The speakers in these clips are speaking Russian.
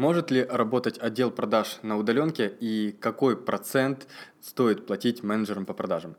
Может ли работать отдел продаж на удаленке и какой процент стоит платить менеджерам по продажам?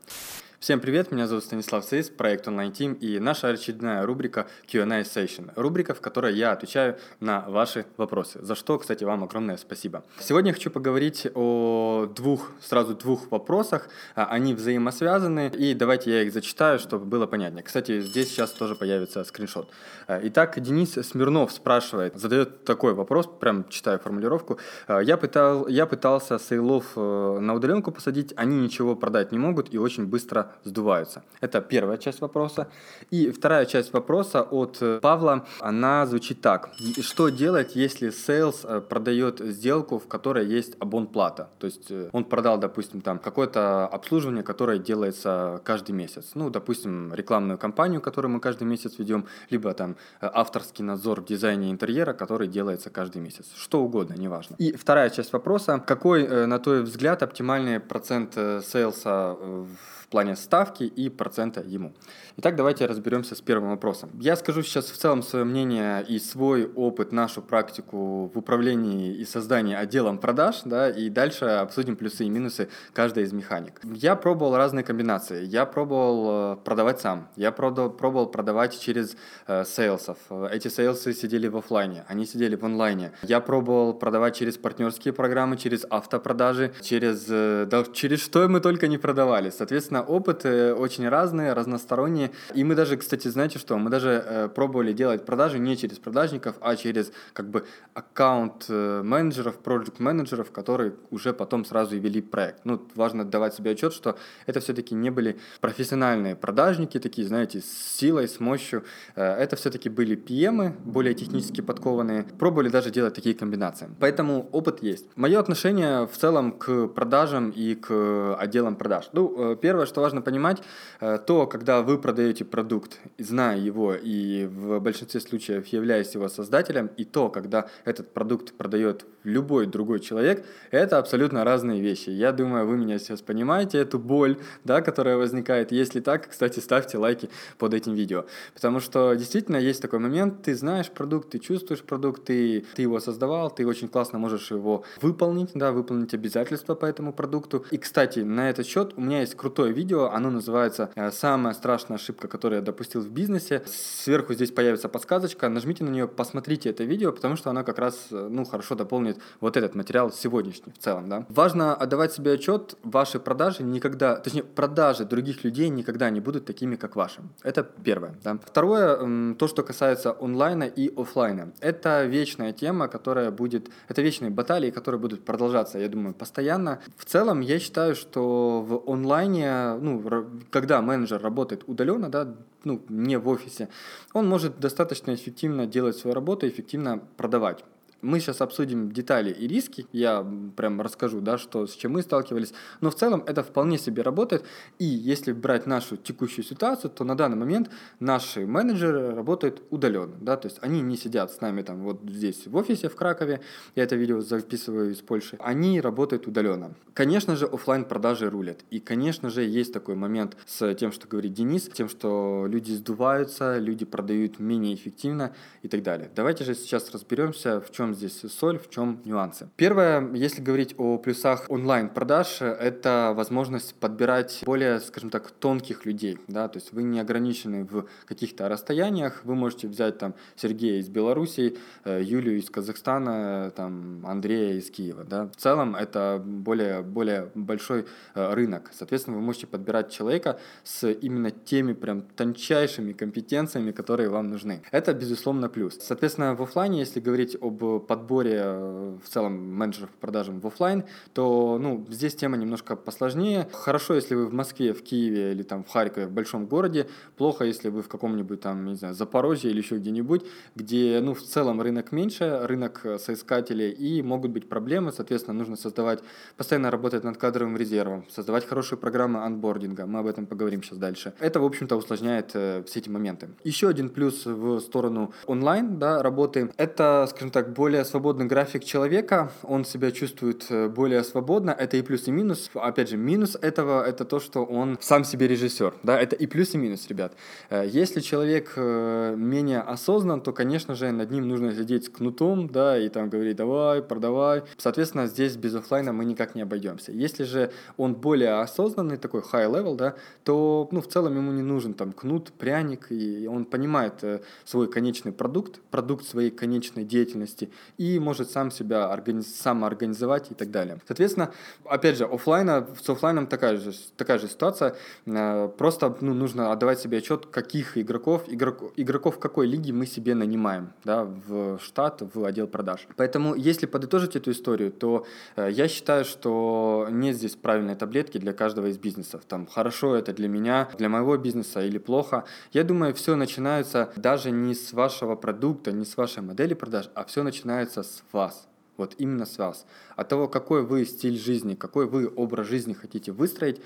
Всем привет, меня зовут Станислав Сейс, проект Online Team и наша очередная рубрика Q&A Session, рубрика, в которой я отвечаю на ваши вопросы, за что, кстати, вам огромное спасибо. Сегодня я хочу поговорить о двух, сразу двух вопросах, а, они взаимосвязаны, и давайте я их зачитаю, чтобы было понятнее. Кстати, здесь сейчас тоже появится скриншот. А, итак, Денис Смирнов спрашивает, задает такой вопрос, прям читаю формулировку. А, я, пытал, я пытался сейлов э, на удаленку посадить, они ничего продать не могут и очень быстро сдуваются. Это первая часть вопроса. И вторая часть вопроса от э, Павла, она звучит так. Что делать, если sales э, продает сделку, в которой есть абонплата? То есть э, он продал, допустим, там какое-то обслуживание, которое делается каждый месяц. Ну, допустим, рекламную кампанию, которую мы каждый месяц ведем, либо там авторский надзор в дизайне интерьера, который делается каждый месяц. Что угодно, неважно. И вторая часть вопроса. Какой, на твой взгляд, оптимальный процент сейлса в плане ставки и процента ему. Итак, давайте разберемся с первым вопросом. Я скажу сейчас в целом свое мнение и свой опыт, нашу практику в управлении и создании отделом продаж, да, и дальше обсудим плюсы и минусы каждой из механик. Я пробовал разные комбинации. Я пробовал э, продавать сам, я пробовал продавать через э, сейлсов. Эти сейлсы сидели в офлайне, они сидели в онлайне. Я пробовал продавать через партнерские программы, через автопродажи, через, э, да, через что мы только не продавали. Соответственно, опыты очень разные, разносторонние. И мы даже, кстати, знаете что, мы даже э, пробовали делать продажи не через продажников, а через как бы аккаунт э, менеджеров, проект менеджеров, которые уже потом сразу и вели проект. Ну, важно давать себе отчет, что это все-таки не были профессиональные продажники, такие, знаете, с силой, с мощью. Э, это все-таки были PM, более технически подкованные. Пробовали даже делать такие комбинации. Поэтому опыт есть. Мое отношение в целом к продажам и к отделам продаж. Ну, э, первое, что важно понимать, э, то, когда вы продаете продукт, зная его и в большинстве случаев являясь его создателем, и то, когда этот продукт продает любой другой человек, это абсолютно разные вещи. Я думаю, вы меня сейчас понимаете, эту боль, да, которая возникает. Если так, кстати, ставьте лайки под этим видео. Потому что действительно есть такой момент, ты знаешь продукт, ты чувствуешь продукт, ты, ты его создавал, ты очень классно можешь его выполнить, да, выполнить обязательства по этому продукту. И, кстати, на этот счет у меня есть крутое видео, видео, оно называется э, «Самая страшная ошибка, которую я допустил в бизнесе». Сверху здесь появится подсказочка, нажмите на нее, посмотрите это видео, потому что оно как раз, э, ну, хорошо дополнит вот этот материал сегодняшний в целом, да. Важно отдавать себе отчет, ваши продажи никогда, точнее, продажи других людей никогда не будут такими, как ваши. Это первое, да. Второе, то, что касается онлайна и офлайна. Это вечная тема, которая будет, это вечные баталии, которые будут продолжаться, я думаю, постоянно. В целом, я считаю, что в онлайне ну, когда менеджер работает удаленно, да, ну, не в офисе, он может достаточно эффективно делать свою работу, эффективно продавать. Мы сейчас обсудим детали и риски, я прям расскажу, да, что, с чем мы сталкивались, но в целом это вполне себе работает, и если брать нашу текущую ситуацию, то на данный момент наши менеджеры работают удаленно, да, то есть они не сидят с нами там вот здесь в офисе в Кракове, я это видео записываю из Польши, они работают удаленно. Конечно же, офлайн продажи рулят, и, конечно же, есть такой момент с тем, что говорит Денис, тем, что люди сдуваются, люди продают менее эффективно и так далее. Давайте же сейчас разберемся, в чем здесь соль, в чем нюансы. Первое, если говорить о плюсах онлайн-продаж, это возможность подбирать более, скажем так, тонких людей, да, то есть вы не ограничены в каких-то расстояниях, вы можете взять там Сергея из Беларуси, э, Юлию из Казахстана, там Андрея из Киева, да. В целом это более, более большой э, рынок, соответственно, вы можете подбирать человека с именно теми прям тончайшими компетенциями, которые вам нужны. Это, безусловно, плюс. Соответственно, в офлайне, если говорить об подборе э, в целом менеджеров по продажам в офлайн, то ну, здесь тема немножко посложнее. Хорошо, если вы в Москве, в Киеве или там в Харькове, в большом городе. Плохо, если вы в каком-нибудь там, не знаю, Запорожье или еще где-нибудь, где ну, в целом рынок меньше, рынок э, соискателей, и могут быть проблемы. Соответственно, нужно создавать, постоянно работать над кадровым резервом, создавать хорошие программы анбординга. Мы об этом поговорим сейчас дальше. Это, в общем-то, усложняет э, все эти моменты. Еще один плюс в сторону онлайн да, работы – это, скажем так, более свободный график человека, он себя чувствует э, более свободно, это и плюс, и минус. Опять же, минус этого — это то, что он сам себе режиссер, да, это и плюс, и минус, ребят. Э, если человек э, менее осознан, то, конечно же, над ним нужно сидеть с кнутом, да, и там говорить «давай, продавай». Соответственно, здесь без офлайна мы никак не обойдемся. Если же он более осознанный, такой high level, да, то, ну, в целом ему не нужен там кнут, пряник, и он понимает свой конечный продукт, продукт своей конечной деятельности, и может сам себя организ... самоорганизовать и так далее. Соответственно, опять же, офлайна, с офлайном такая же, такая же ситуация. Э, просто ну, нужно отдавать себе отчет, каких игроков, игрок, игроков какой лиги мы себе нанимаем да, в штат, в отдел продаж. Поэтому, если подытожить эту историю, то э, я считаю, что нет здесь правильной таблетки для каждого из бизнесов. Там хорошо это для меня, для моего бизнеса или плохо. Я думаю, все начинается даже не с вашего продукта, не с вашей модели продаж, а все начинается с вас. Вот именно с вас. От того, какой вы стиль жизни, какой вы образ жизни хотите выстроить,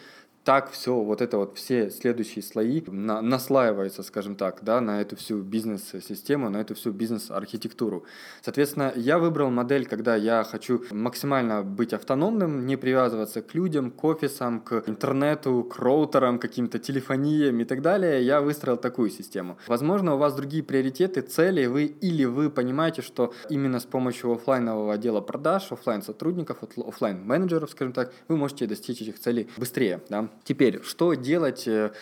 так все, вот это вот все следующие слои на, наслаиваются, скажем так, да, на эту всю бизнес-систему, на эту всю бизнес-архитектуру. Соответственно, я выбрал модель, когда я хочу максимально быть автономным, не привязываться к людям, к офисам, к интернету, к роутерам, каким-то телефониям и так далее. Я выстроил такую систему. Возможно, у вас другие приоритеты, цели, вы или вы понимаете, что именно с помощью офлайнового отдела продаж, офлайн сотрудников, офлайн менеджеров, скажем так, вы можете достичь этих целей быстрее, да. Теперь, что делать, э,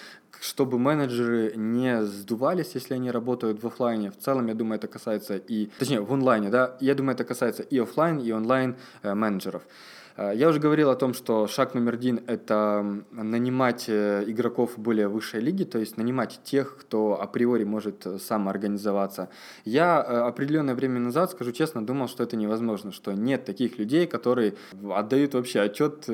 чтобы менеджеры не сдувались, если они работают в офлайне. В целом, я думаю, это касается и, точнее, в онлайне, да, я думаю, это касается и офлайн, и онлайн э, менеджеров. Э, я уже говорил о том, что шаг номер один – это нанимать э, игроков более высшей лиги, то есть нанимать тех, кто априори может э, самоорганизоваться. Я определенное время назад, скажу честно, думал, что это невозможно, что нет таких людей, которые отдают вообще отчет,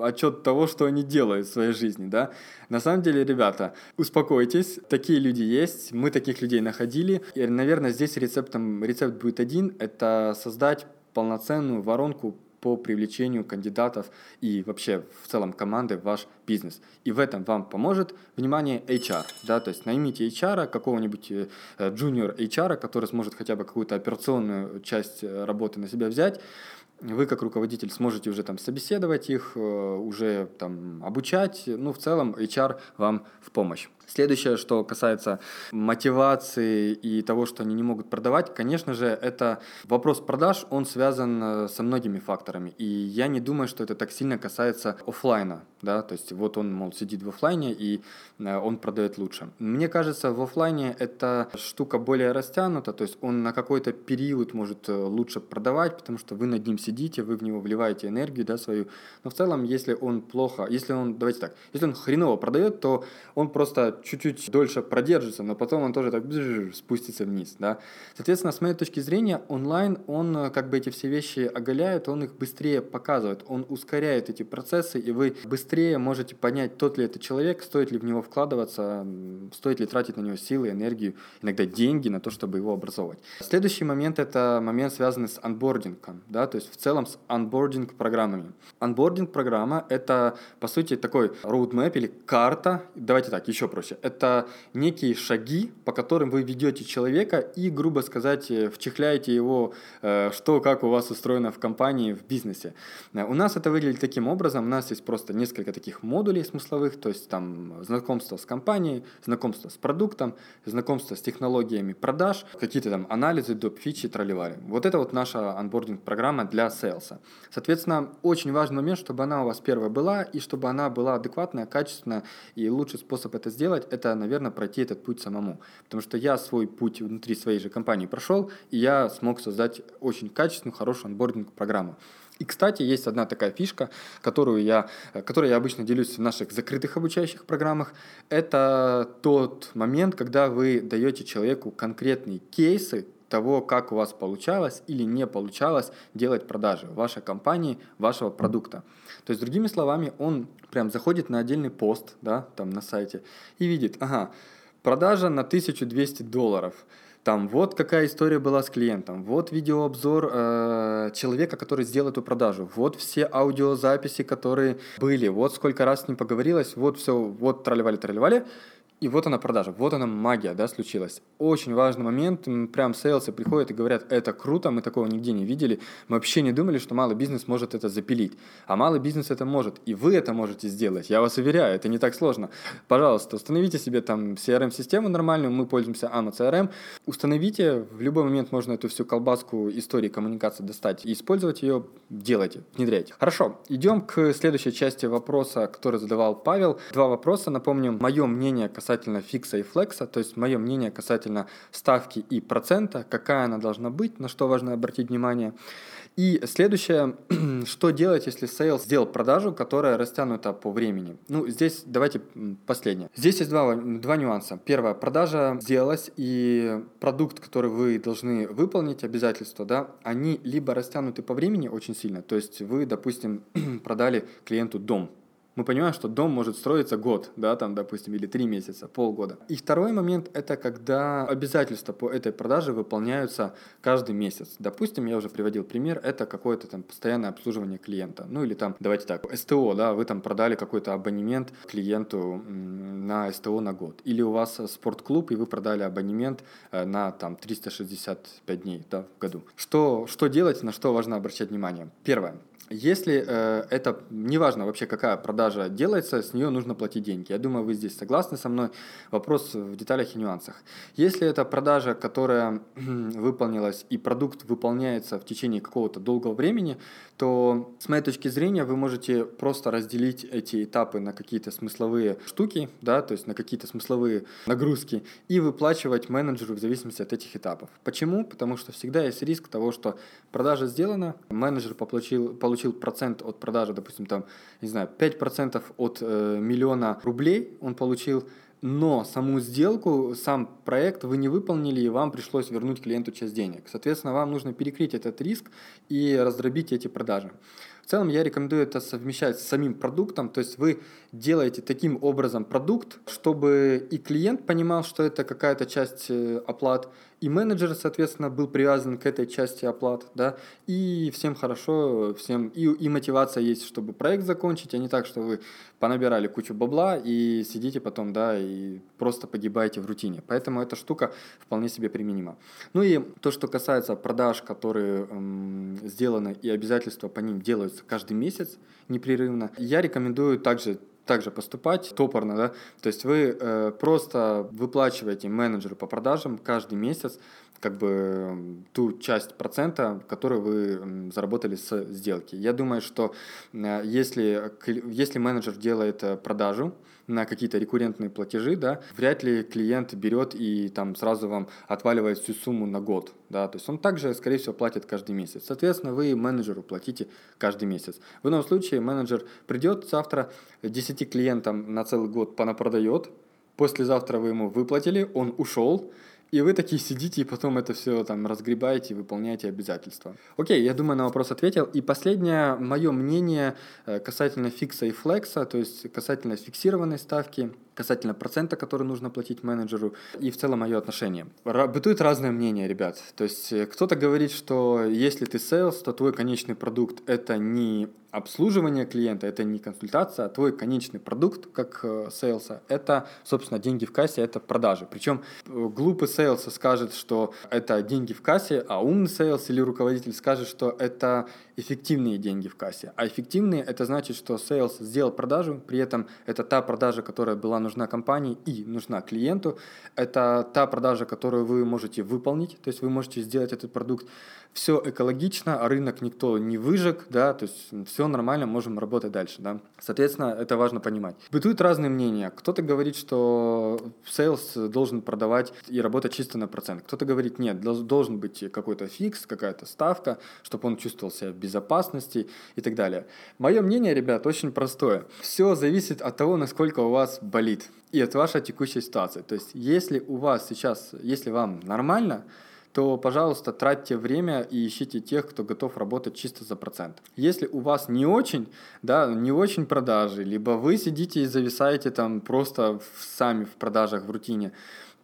отчет того, что они делают в своей жизни. Да? На самом деле, ребята, успокойтесь, такие люди есть, мы таких людей находили. И, наверное, здесь рецептом, рецепт будет один – это создать полноценную воронку по привлечению кандидатов и вообще в целом команды в ваш бизнес. И в этом вам поможет, внимание, HR. Да, то есть наймите HR, какого-нибудь э, junior HR, который сможет хотя бы какую-то операционную часть э, работы на себя взять, вы как руководитель сможете уже там собеседовать их, э, уже там обучать, ну в целом HR вам в помощь. Следующее, что касается мотивации и того, что они не могут продавать, конечно же, это вопрос продаж, он связан э, со многими факторами. И я не думаю, что это так сильно касается офлайна, да, то есть вот он, мол, сидит в офлайне и э, он продает лучше. Мне кажется, в офлайне эта штука более растянута, то есть он на какой-то период может лучше продавать, потому что вы над ним сидите, вы в него вливаете энергию, да, свою. Но в целом, если он плохо, если он, давайте так, если он хреново продает, то он просто чуть-чуть дольше продержится, но потом он тоже так спустится вниз, да. Соответственно, с моей точки зрения, онлайн, он э, как бы эти все вещи оголяет, он их быстрее показывает, он ускоряет эти процессы, и вы быстрее можете понять, тот ли это человек, стоит ли в него вкладываться, стоит ли тратить на него силы, энергию, иногда деньги на то, чтобы его образовывать. Следующий момент – это момент, связанный с анбордингом, да, то есть в целом с анбординг программами. Анбординг программа – это, по сути, такой roadmap или карта, давайте так, еще проще. Это некие шаги, по которым вы ведете человека и, грубо сказать, э, вчехляете его, э, что, как у вас устроено в компании, в бизнесе. Э, у нас это выглядит таким образом. У нас есть просто несколько таких модулей смысловых, то есть там знакомство с компанией, знакомство с продуктом, знакомство с технологиями продаж, какие-то там анализы, доп. фичи, тролливали. Вот это вот наша анбординг-программа для сейлса. Соответственно, очень важный момент, чтобы она у вас первая была, и чтобы она была адекватная, качественная, и лучший способ это сделать – это, наверное, пройти этот путь самому. Потому что я свой путь внутри своей же компании прошел, и я смог создать очень качественную, хорошую анбординг-программу. И, кстати, есть одна такая фишка, которую я, которой я обычно делюсь в наших закрытых обучающих программах. Это тот момент, когда вы даете человеку конкретные кейсы того, как у вас получалось или не получалось делать продажи вашей компании, вашего продукта. То есть, другими словами, он прям заходит на отдельный пост, да, там на сайте, и видит, ага, продажа на 1200 долларов. Там вот какая история была с клиентом, вот видеообзор э, человека, который сделал эту продажу, вот все аудиозаписи, которые были, вот сколько раз с ним поговорилось, вот все, вот тролливали-тролливали. И вот она продажа, вот она магия, да, случилась. Очень важный момент, прям сейлсы приходят и говорят, это круто, мы такого нигде не видели, мы вообще не думали, что малый бизнес может это запилить, а малый бизнес это может, и вы это можете сделать, я вас уверяю, это не так сложно. Пожалуйста, установите себе там CRM-систему нормальную, мы пользуемся AMA CRM, установите, в любой момент можно эту всю колбаску истории коммуникации достать и использовать ее, делайте, внедряйте. Хорошо, идем к следующей части вопроса, который задавал Павел. Два вопроса, напомню, мое мнение касательно касательно фикса и флекса, то есть мое мнение касательно ставки и процента, какая она должна быть, на что важно обратить внимание. И следующее, что делать, если sales сделал продажу, которая растянута по времени? Ну, здесь давайте последнее. Здесь есть два, два нюанса. Первое, продажа сделалась, и продукт, который вы должны выполнить, обязательства, да, они либо растянуты по времени очень сильно, то есть вы, допустим, продали клиенту дом, мы понимаем, что дом может строиться год, да, там, допустим, или три месяца, полгода. И второй момент – это когда обязательства по этой продаже выполняются каждый месяц. Допустим, я уже приводил пример, это какое-то там постоянное обслуживание клиента. Ну или там, давайте так, СТО, да, вы там продали какой-то абонемент клиенту на СТО на год. Или у вас спортклуб, и вы продали абонемент э, на там 365 дней да, в году. Что, что делать, на что важно обращать внимание? Первое. Если э, это, неважно вообще какая продажа делается, с нее нужно платить деньги. Я думаю, вы здесь согласны со мной. Вопрос в деталях и нюансах. Если это продажа, которая выполнилась и продукт выполняется в течение какого-то долгого времени, то с моей точки зрения вы можете просто разделить эти этапы на какие-то смысловые штуки, да, то есть на какие-то смысловые нагрузки и выплачивать менеджеру в зависимости от этих этапов. Почему? Потому что всегда есть риск того, что продажа сделана, менеджер получил, получил получил процент от продажи, допустим, там, не знаю, 5% от э, миллиона рублей он получил, но саму сделку, сам проект вы не выполнили, и вам пришлось вернуть клиенту часть денег. Соответственно, вам нужно перекрыть этот риск и раздробить эти продажи. В целом я рекомендую это совмещать с самим продуктом, то есть вы делаете таким образом продукт, чтобы и клиент понимал, что это какая-то часть э, оплат, и менеджер, соответственно, был привязан к этой части оплат, да, и всем хорошо, всем, и, и мотивация есть, чтобы проект закончить, а не так, что вы понабирали кучу бабла и сидите потом, да, и просто погибаете в рутине. Поэтому эта штука вполне себе применима. Ну и то, что касается продаж, которые эм, сделаны и обязательства по ним делаются каждый месяц непрерывно, я рекомендую также также поступать топорно, да, то есть вы э, просто выплачиваете менеджеру по продажам каждый месяц как бы ту часть процента, которую вы заработали с сделки. Я думаю, что если, если менеджер делает э, продажу, на какие-то рекуррентные платежи, да, вряд ли клиент берет и там сразу вам отваливает всю сумму на год, да, то есть он также, скорее всего, платит каждый месяц. Соответственно, вы менеджеру платите каждый месяц. В ином случае менеджер придет завтра 10 клиентам на целый год понапродает, послезавтра вы ему выплатили, он ушел, и вы такие сидите и потом это все там разгребаете, выполняете обязательства. Окей, я думаю, на вопрос ответил. И последнее, мое мнение э, касательно фикса и флекса, то есть касательно фиксированной ставки, касательно процента, который нужно платить менеджеру, и в целом мое отношение. Бытует разное мнение, ребят. То есть э, кто-то говорит, что если ты sales, то твой конечный продукт это не обслуживание клиента, это не консультация, а твой конечный продукт, как sales а, э, это, собственно, деньги в кассе, это продажи. Причем э, глупый sales скажет, что это деньги в кассе, а умный sales или руководитель скажет, что это эффективные деньги в кассе. А эффективные – это значит, что sales сделал продажу, при этом это та продажа, которая была нужна компании и нужна клиенту. Это та продажа, которую вы можете выполнить, то есть вы можете сделать этот продукт. Все экологично, рынок никто не выжег, да, то есть все нормально, можем работать дальше, да. Соответственно, это важно понимать. Бытуют разные мнения. Кто-то говорит, что sales должен продавать и работать чисто на процент. Кто-то говорит, нет, должен быть какой-то фикс, какая-то ставка, чтобы он чувствовал себя в безопасности и так далее. Мое мнение, ребят, очень простое. Все зависит от того, насколько у вас болит и от вашей текущей ситуации. То есть, если у вас сейчас, если вам нормально, то, пожалуйста, тратьте время и ищите тех, кто готов работать чисто за процент. Если у вас не очень, да, не очень продажи, либо вы сидите и зависаете там просто в, сами в продажах, в рутине,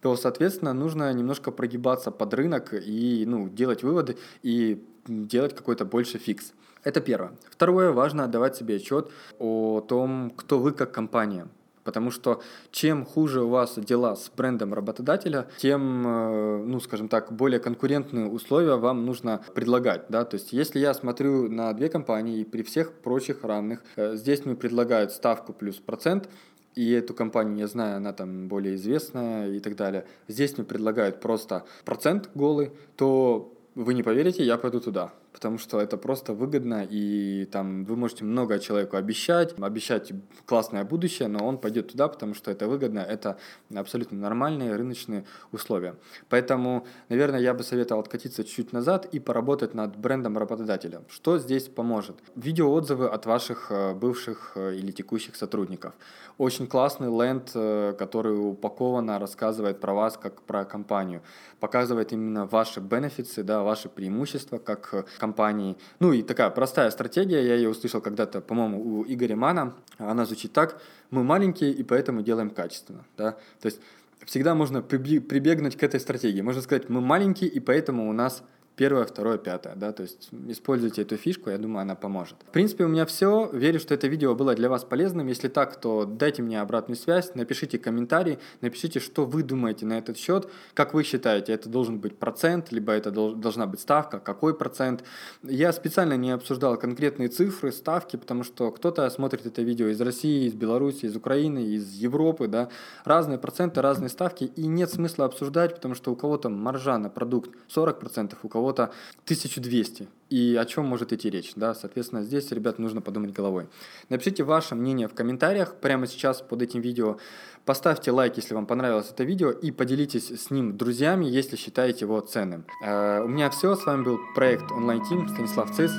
то, соответственно, нужно немножко прогибаться под рынок и ну, делать выводы и делать какой-то больше фикс. Это первое. Второе, важно отдавать себе отчет о том, кто вы как компания Потому что чем хуже у вас дела с брендом работодателя, тем, э, ну, скажем так, более конкурентные условия вам нужно предлагать, да, то есть если я смотрю на две компании и при всех прочих равных, э, здесь мне предлагают ставку плюс процент, и эту компанию я знаю, она там более известная и так далее. Здесь мне предлагают просто процент голый, то вы не поверите, я пойду туда потому что это просто выгодно, и там вы можете много человеку обещать, обещать классное будущее, но он пойдет туда, потому что это выгодно, это абсолютно нормальные рыночные условия. Поэтому, наверное, я бы советовал откатиться чуть-чуть назад и поработать над брендом работодателя. Что здесь поможет? Видеоотзывы от ваших э, бывших э, или текущих сотрудников. Очень классный ленд, э, который упакованно рассказывает про вас, как про компанию. Показывает именно ваши бенефиты, да, ваши преимущества, как компании. Ну и такая простая стратегия, я ее услышал когда-то, по-моему, у Игоря Мана. Она звучит так, мы маленькие и поэтому делаем качественно. Да? То есть всегда можно прибегнуть к этой стратегии. Можно сказать, мы маленькие и поэтому у нас первое, второе, пятое, да, то есть используйте эту фишку, я думаю, она поможет. В принципе, у меня все, верю, что это видео было для вас полезным, если так, то дайте мне обратную связь, напишите комментарий, напишите, что вы думаете на этот счет, как вы считаете, это должен быть процент, либо это должна быть ставка, какой процент. Я специально не обсуждал конкретные цифры, ставки, потому что кто-то смотрит это видео из России, из Беларуси, из Украины, из Европы, да, разные проценты, разные ставки, и нет смысла обсуждать, потому что у кого-то маржа на продукт 40%, у кого кого-то 1200. И о чем может идти речь? Да? Соответственно, здесь, ребят, нужно подумать головой. Напишите ваше мнение в комментариях прямо сейчас под этим видео. Поставьте лайк, если вам понравилось это видео, и поделитесь с ним друзьями, если считаете его ценным. Э, у меня все. С вами был проект Online Team Станислав Цис.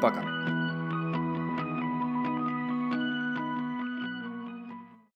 Пока.